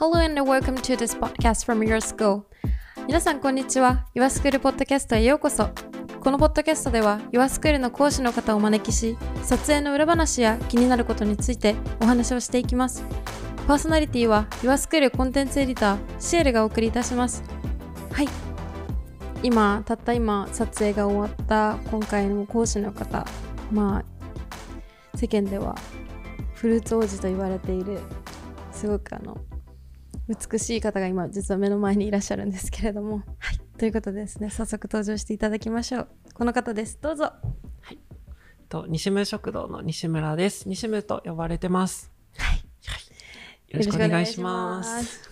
Hello and welcome to this podcast from your school. 皆さん、こんにちは。YourSchool ポッドキャストへようこそ。このポッドキャストでは YourSchool の講師の方をお招きし、撮影の裏話や気になることについてお話をしていきます。パーソナリティは YourSchool コンテンツエディター、シエルがお送りいたします。はい。今、たった今、撮影が終わった今回の講師の方、まあ、世間ではフルーツ王子と言われている、すごくあの、美しい方が今実は目の前にいらっしゃるんですけれども。はい。ということでですね早速登場していただきましょう。この方です。どうぞ。と西村食堂の西村です。西村と呼ばれてます。はい。よろしくお願いします。す。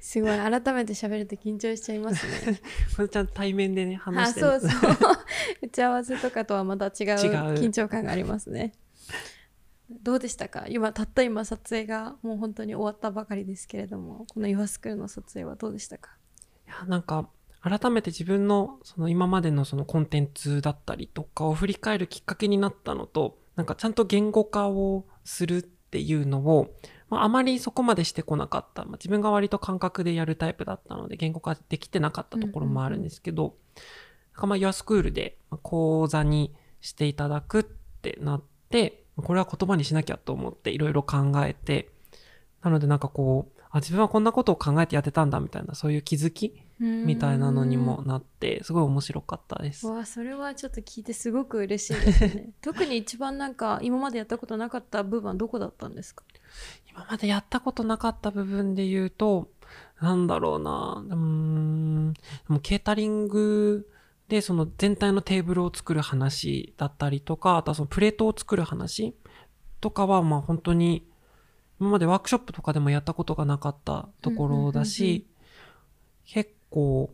すごい改めて喋ると緊張しちゃいますね。これちゃんと対面でね、あ話してそうそう。打ち合わせとかとはまた違う。緊張感がありますねどうでしたか？今たった今撮影がもう本当に終わったばかりですけれどもこの「岩スクール」の撮影はどうでしたか？いや、なんか、改めて自分のその今までのそのコンテンツだったりとかを振り返るきっかけになったのと、なんかちゃんと言語化をするっていうのを、まあ、あまりそこまでしてこなかった。まあ、自分が割と感覚でやるタイプだったので、言語化できてなかったところもあるんですけど、なんかまあ、Your School でまあ講座にしていただくってなって、これは言葉にしなきゃと思っていろいろ考えて、なのでなんかこう、あ、自分はこんなことを考えてやってたんだみたいな、そういう気づきみたいなのにもなって、すごい面白かったです。わあそれはちょっと聞いてすごく嬉しいですね。特に一番なんか今までやったことなかった部分はどこだったんですか？今までやったことなかった部分で言うと、なんだろうな、うーん、でもケータリングでその全体のテーブルを作る話だったりとか、あとはそのプレートを作る話とかは、まあ本当に、今までワークショップとかでもやったことがなかったところだし、結構、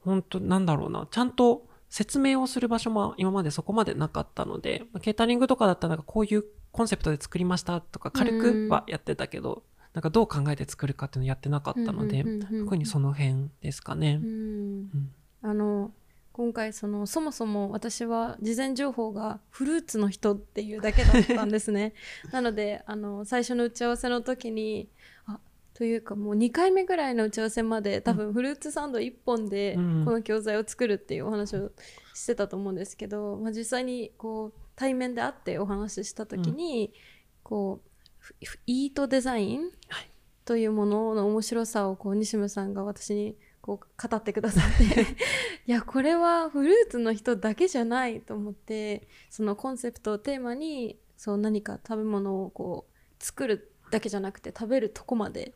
本当なんだろうな、ちゃんと説明をする場所も今までそこまでなかったので、まあケータリングとかだったらなんかこういうコンセプトで作りましたとか軽くはやってたけど、なんかどう考えて作るかっていうのやってなかったので、特にその辺ですかね。う。ん。あの今回そのそもそも私は事前情報がフルーツの人っていうだけだったんですね。なのであの最初の打ち合わせの時にあというかもう2回目ぐらいの打ち合わせまで多分フルーツサンド1本でうん。この教材を作るっていうお話をしてたと思うんですけど、まあ、実際にこう対面で会ってお話しした時に、こうイートデザインはい。というものの面白さをこう西村さんが私にこう語ってくださって いやこれはフルーツの人だけじゃないと思ってそのコンセプトをテーマにそう何か食べ物をこう作るだけじゃなくて食べるとこまで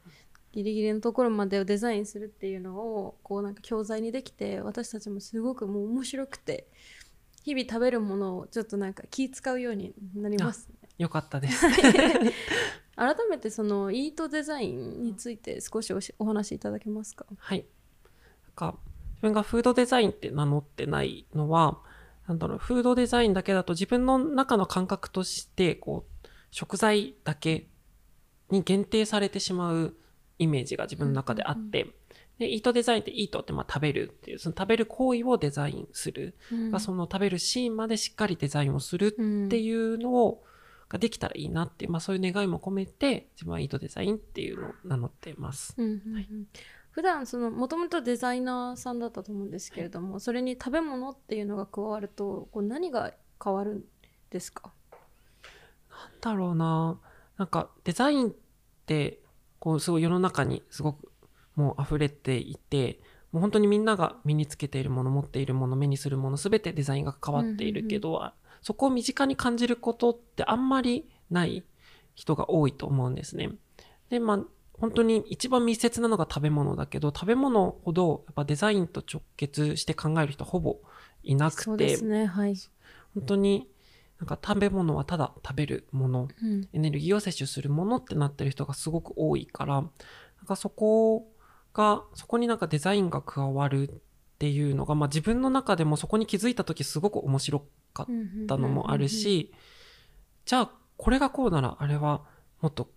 ギリギリのところまでをデザインするっていうのをこうなんか教材にできて私たちもすごくもう面白くて日々食べるものをちょっとなんか気使うようになりますね。よかったです。改めてそのイートデザインについて少しおしお話しいただけますか？はい。か、自分がフードデザインって名乗ってないのは、なんだろう、フードデザインだけだと自分の中の感覚として、こう、食材だけに限定されてしまうイメージが自分の中であって、で、イートデザインってイートってまあ食べるっていう、その食べる行為をデザインする。がその食べるシーンまでしっかりデザインをするっていうのを、ができたらいいなっていう、まあそういう願いも込めて、自分はイートデザインっていうのを名乗ってます。うんうんうん普段そのもともとデザイナーさんだったと思うんですけれども、それに食べ物っていうのが加わるとこう何が変わるんですか？なんだろうな。なんかデザインって、こうすごい世の中にすごくもう溢れていて、もう本当にみんなが身につけているもの、持っているもの、目にするもの、すべてデザインが変わっているけど、そこを身近に感じることってあんまりない人が多いと思うんですね。で、まあ、本当に一番密接なのが食べ物だけど、食べ物ほどやっぱデザインと直結して考える人ほぼいなくて、そうですねはい、本当になんか食べ物はただ食べるもの、うん。エネルギーを摂取するものってなってる人がすごく多いから、なんかそこが、そこになんかデザインが加わるっていうのが、まあ自分の中でもそこに気づいた時すごく面白かったのもあるし、じゃあこれがこうならあれはもっと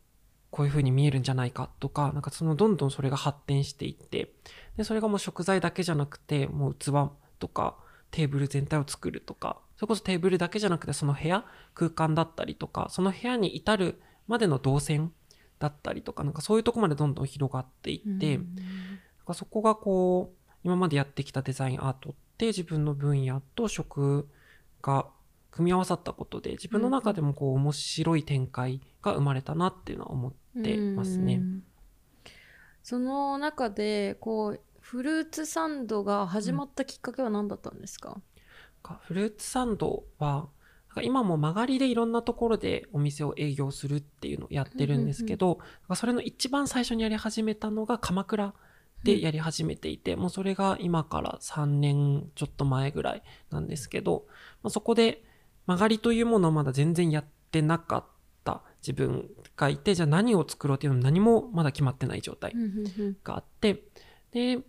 こういう風に見えるんじゃないかとか、なんかそのどんどんそれが発展していって、で、それがもう食材だけじゃなくて、もう器とかテーブル全体を作るとか、それこそテーブルだけじゃなくてその部屋、空間だったりとか、その部屋に至るまでの動線だったりとか、なんかそういうとこまでどんどん広がっていって、なんかそこがこう、今までやってきたデザインアートって自分の分野と食が組み合わさったことで、自分の中でもこう面白い展開が生まれたなっていうのは思ってますね。うんその中でこうフルーツサンドが始まったきっかけは何だったんですか、かフルーツサンドは、今も曲がりでいろんなところでお店を営業するっていうのをやってるんですけど、なんかそれの一番最初にやり始めたのが鎌倉でやり始めていて、もうそれが今から3年ちょっと前ぐらいなんですけど、まあ、そこで曲がりというものをまだ全然やってなかった。自分がいて、じゃあ何を作ろうっていうのも何もまだ決まってない状態があって、で、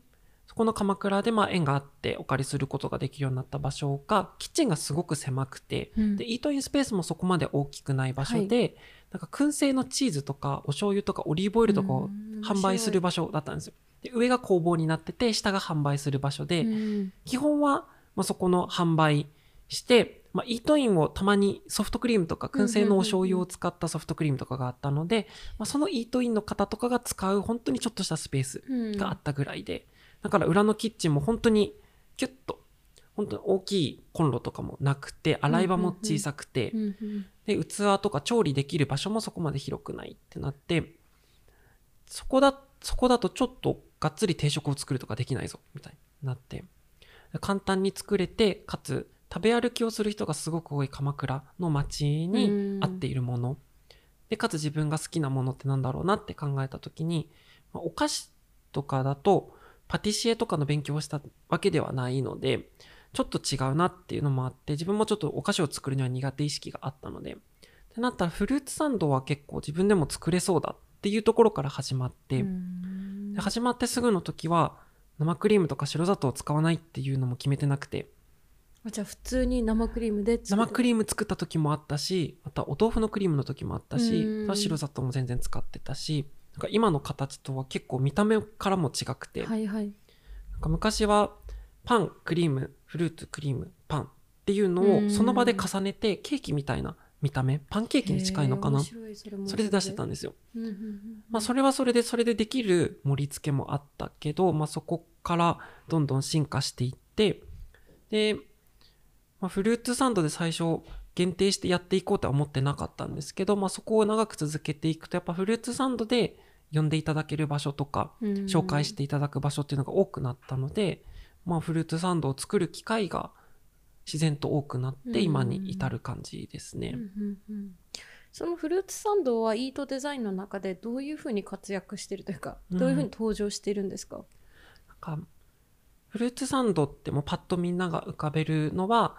そこの鎌倉でまあ縁があってお借りすることができるようになった場所が、キッチンがすごく狭くて、うん。で、イートインスペースもそこまで大きくない場所で、なんか燻製のチーズとかお醤油とかオリーブオイルとかをうん販売する場所だったんですよ。で、上が工房になってて、下が販売する場所で、うん。基本は、まあ、そこの販売して、まあ、イートインをたまにソフトクリームとか燻製のお醤油を使ったソフトクリームとかがあったので、まあ、そのイートインの方とかが使う本当にちょっとしたスペースうんがあったぐらいで、だから裏のキッチンも本当にキュッと、本当に大きいコンロとかもなくて、洗い場も小さくて、うんうんで、器とか調理できる場所もそこまで広くないってなって、そこだ、そこだとちょっとがっつり定食を作るとかできないぞ、みたいになって。簡単に作れて、かつ食べ歩きをする人がすごく多い鎌倉の街に合っているもの。で、かつ自分が好きなものってなんだろうなって考えたときに、まあお菓子とかだと、パティシエとかの勉強をしたわけではないので、ちょっと違うなっていうのもあって、自分もちょっとお菓子を作るには苦手意識があったので、ってなったらフルーツサンドは結構自分でも作れそうだっていうところから始まって、うん。で始まってすぐの時は生クリームとか白砂糖を使わないっていうのも決めてなくて、あじゃあ普通に生クリームで生クリリーム作った時もあったし、またお豆腐のクリームの時もあったしうん、白砂糖も全然使ってたし、なんか今の形とは結構見た目からも違くて、はいはい。なんか昔はパン、クリーム、フルーツ、クリーム、パンっていうのうん。をその場で重ねてケーキみたいな見た目、パンケーキに近いのかなそれもそれで出してたんですよ。まあそれはそれでそれでできる盛り付けもあったけど、まあそこからどんどん進化していって、で、まあ、フルーツサンドで最初限定してやっていこうとは思ってなかったんですけど、まあそこを長く続けていくとやっぱフルーツサンドで呼んでいただける場所とか、うん。紹介していただく場所っていうのが多くなったので、まあフルーツサンドを作る機会が自然と多くなって今に至る感じですね。うんうんうん。そのフルーツサンドはイートデザインの中でどういうふうに活躍してるというか、うん。どういうふうに登場しているんですか、なんかフルーツサンドってもうパッとみんなが浮かべるのは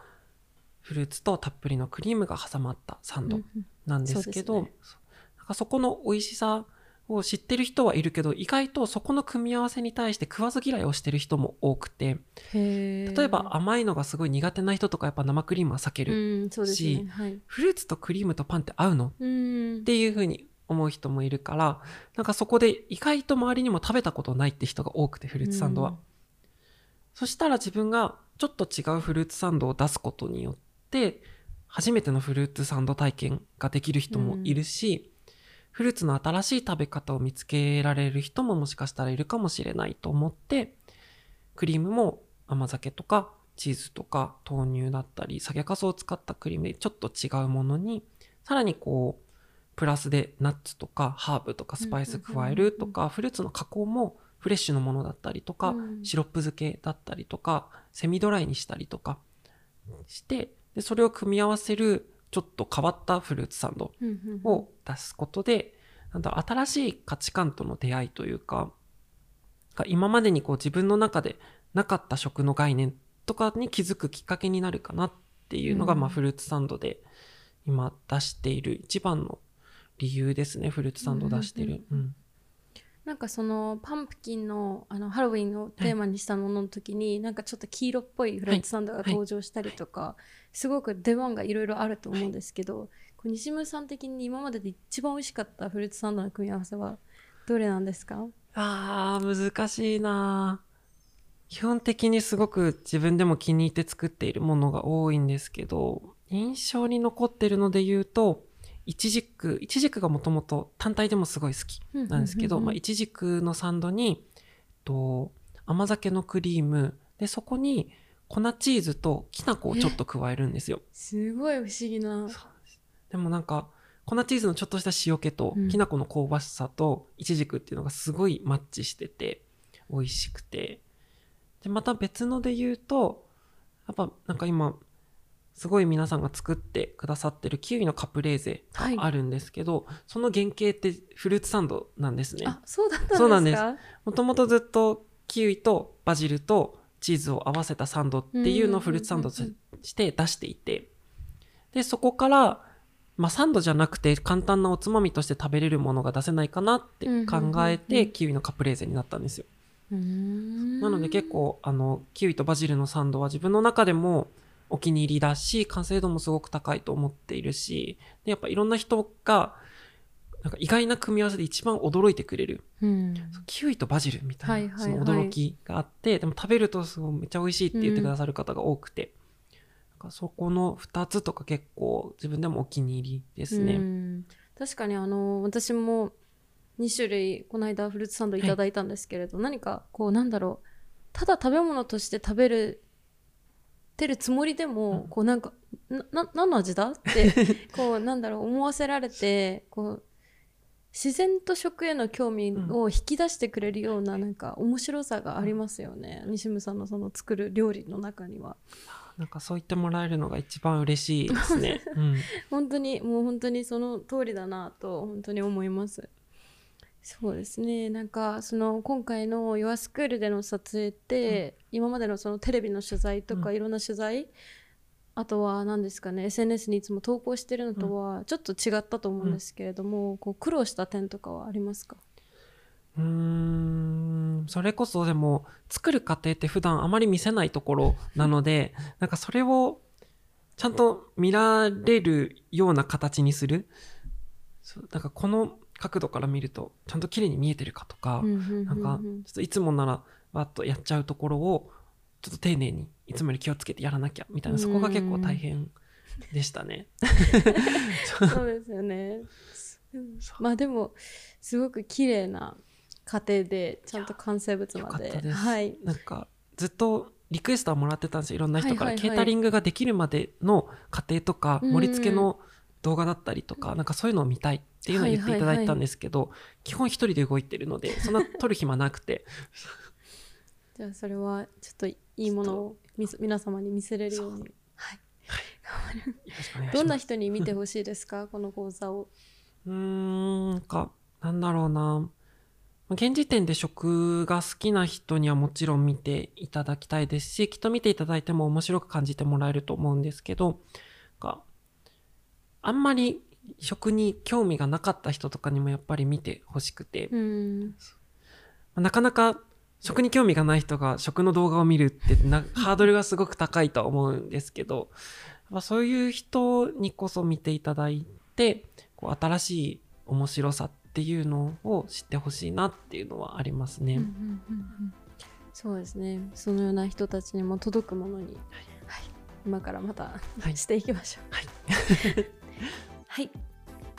フルーツとたっぷりのクリームが挟まったサンドなんですけど、そうですね。なんかそこの美味しさを知ってる人はいるけど意外とそこの組み合わせに対して食わず嫌いをしてる人も多くて例えば甘いのがすごい苦手な人とかやっぱ生クリームは避けうる、んそうですね。はい。フルーツとクリームとパンって合うの？っうん。ていうふうに思う人もいるからなんかそこで意外と周りにも食べたことないって人が多くてフルーツサンドは。そしたら自分がちょっと違うフルーツサンドを出すことによって、初めてのフルーツサンド体験ができる人もいるし、フルーツの新しい食べ方を見つけられる人ももしかしたらいるかもしれないと思って、クリームも甘酒とかチーズとか豆乳だったり、酒粕を使ったクリームでちょっと違うものに、さらにこう、プラスでナッツとかハーブとかスパイス加えるとか、フルーツの加工もフレッシュのものだったりとか、うん。シロップ漬けだったりとか、セミドライにしたりとかして、でそれを組み合わせるちょっと変わったフルーツサンドうんうんを出すことで、なん新しい価値観との出会いというか、が今までにこう自分の中でなかった食の概念とかに気づくきっかけになるかなっていうのが、うん。まあフルーツサンドで今出している一番の理由ですね、フルーツサンドを出してる。うんうんなんかそのパンプキンのあのハロウィンのテーマにしたものの時に、なんかちょっと黄色っぽいフルーツサンドが登場したりとか、すごく出番がいろいろあると思うんですけど、こう西村さん的に今までで一番美味しかったフルーツサンドの組み合わせはどれなんですか？あー、難しいな。基本的にすごく自分でも気に入って作っているものが多いんですけど、印象に残ってるので言うと、イチジクイチジクがもともと単体でもすごい好きなんですけど、まあ、イチジクのサンドに、えっと、甘酒のクリーム。でそこに粉チーズときな粉をちょっと加えるんですよ。すごい不思議な。でもなんか粉チーズのちょっとした塩気と、きな粉の香ばしさとイチジクっていうのがすごいマッチしてて美味しくてでまた別ので言うとやっぱなんか今すごい皆さんが作ってくださってるキウイのカプレーゼがあるんですけど、はい、その原型ってフルーツサンドなんですね。あそうだったんですか？そうなんです。もともとずっとキウイとバジルとチーズを合わせたサンドっていうのをフルーツサンドとして出していて、で、そこから、まあ、サンドじゃなくて簡単なおつまみとして食べれるものが出せないかなって考えて、キウイのカプレーゼになったんですよ。なので結構あのキウイとバジルのサンドは自分の中でもお気に入りだし完成度もすごく高いと思っているしでやっぱいろんな人がなんか意外な組み合わせで一番驚いてくれる、うん、キウイとバジルみたいな、その驚きがあってでも食べるとすごいめっちゃ美味しいって言ってくださる方が多くて、うん、そこの2つとか結構自分でもお気に入りですね。うん、確かにあの私も2種類この間フルーツサンドいただいたんですけれど、はい、何かこうなんだろうただ食べ物として食べるてるつもりでも、うん、こうなんかな何の味だってこうなんだろう思わせられてこう自然と食への興味を引き出してくれるようななんか面白さがありますよね、うん、西村さんのその作る料理の中には。なんかそう言ってもらえるのが一番嬉しいですね。うん、本当にもう本当にその通りだなと本当に思います。そうですねなんかその今回の「ヨアスクール」での撮影って、うん、今までのそのテレビの取材とかいろんな取材あとは何ですかね SNS にいつも投稿してるのとはちょっと違ったと思うんですけれども、うん、こう苦労した点とかはありますか？うんそれこそでも作る過程って普段あまり見せないところなのでなんかそれをちゃんと見られるような形にする？なんかこの角度から見るとちゃんと綺麗に見えてるかとか、なんかちょっといつもならわっとやっちゃうところをちょっと丁寧にいつもより気をつけてやらなきゃみたいなそこが結構大変でしたね。そうですよね。まあでもすごく綺麗な過程でちゃんと完成物まで。はい。なんかずっとリクエストはもらってたんですよ。いろんな人から、ケータリングができるまでの過程とか盛り付けの動画だったりとか、なんかそういうのを見たいっていうのを言っていただいたんですけど、基本一人で動いてるのでそんな撮る暇なくて。じゃあそれはちょっといいものを皆様に見せれるように。はい、はい、どんな人に見てほしいですか？この講座を。うんなんかなんだろうな。現時点で食が好きな人にはもちろん見ていただきたいですしきっと見ていただいても面白く感じてもらえると思うんですけどあんまり食に興味がなかった人とかにもやっぱり見てほしくて、なかなか食に興味がない人が食の動画を見るってなハードルがすごく高いとは思うんですけど、そういう人にこそ見ていただいてこう新しい面白さっていうのを知ってほしいなっていうのはありますね。うんうんうんうん、そうですね。そのような人たちにも届くものに、はい、はい、今からまた、はい、していきましょう。はい、はい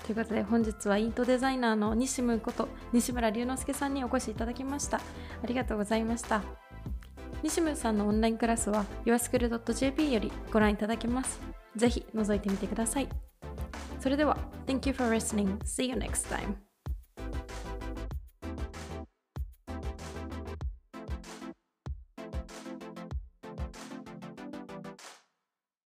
ということで本日はイントデザイナーの西村こと西村龍之介さんにお越しいただきましたありがとうございました西村さんのオンラインクラスは yourschool.jp よりご覧いただけますぜひ覗いてみてくださいそれでは Thank you for listening. See you next time.